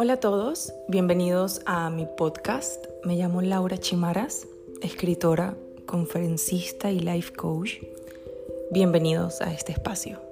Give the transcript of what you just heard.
Hola a todos, bienvenidos a mi podcast. Me llamo Laura Chimaras, escritora, conferencista y life coach. Bienvenidos a este espacio.